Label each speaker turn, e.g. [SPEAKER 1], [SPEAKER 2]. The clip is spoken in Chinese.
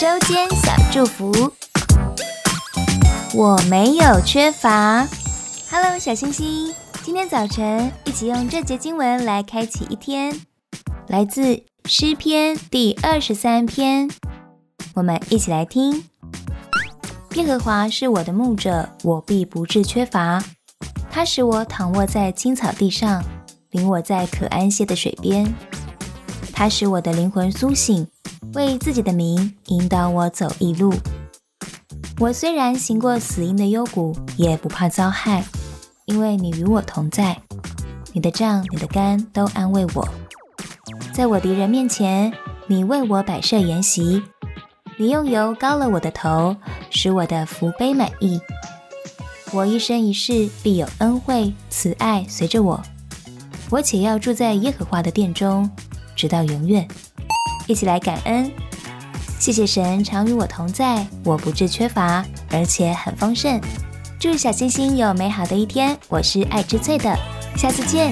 [SPEAKER 1] 周间小祝福，我没有缺乏。Hello，小星星，今天早晨一起用这节经文来开启一天，来自诗篇第二十三篇。我们一起来听：耶和华是我的牧者，我必不致缺乏。他使我躺卧在青草地上，领我在可安歇的水边。他使我的灵魂苏醒，为自己的名引导我走一路。我虽然行过死荫的幽谷，也不怕遭害，因为你与我同在。你的杖、你的竿都安慰我。在我敌人面前，你为我摆设筵席。你用油膏了我的头，使我的福杯满溢。我一生一世必有恩惠慈爱随着我。我且要住在耶和华的殿中。直到永远，一起来感恩，谢谢神常与我同在，我不致缺乏，而且很丰盛。祝小星星有美好的一天，我是爱吃脆的，下次见。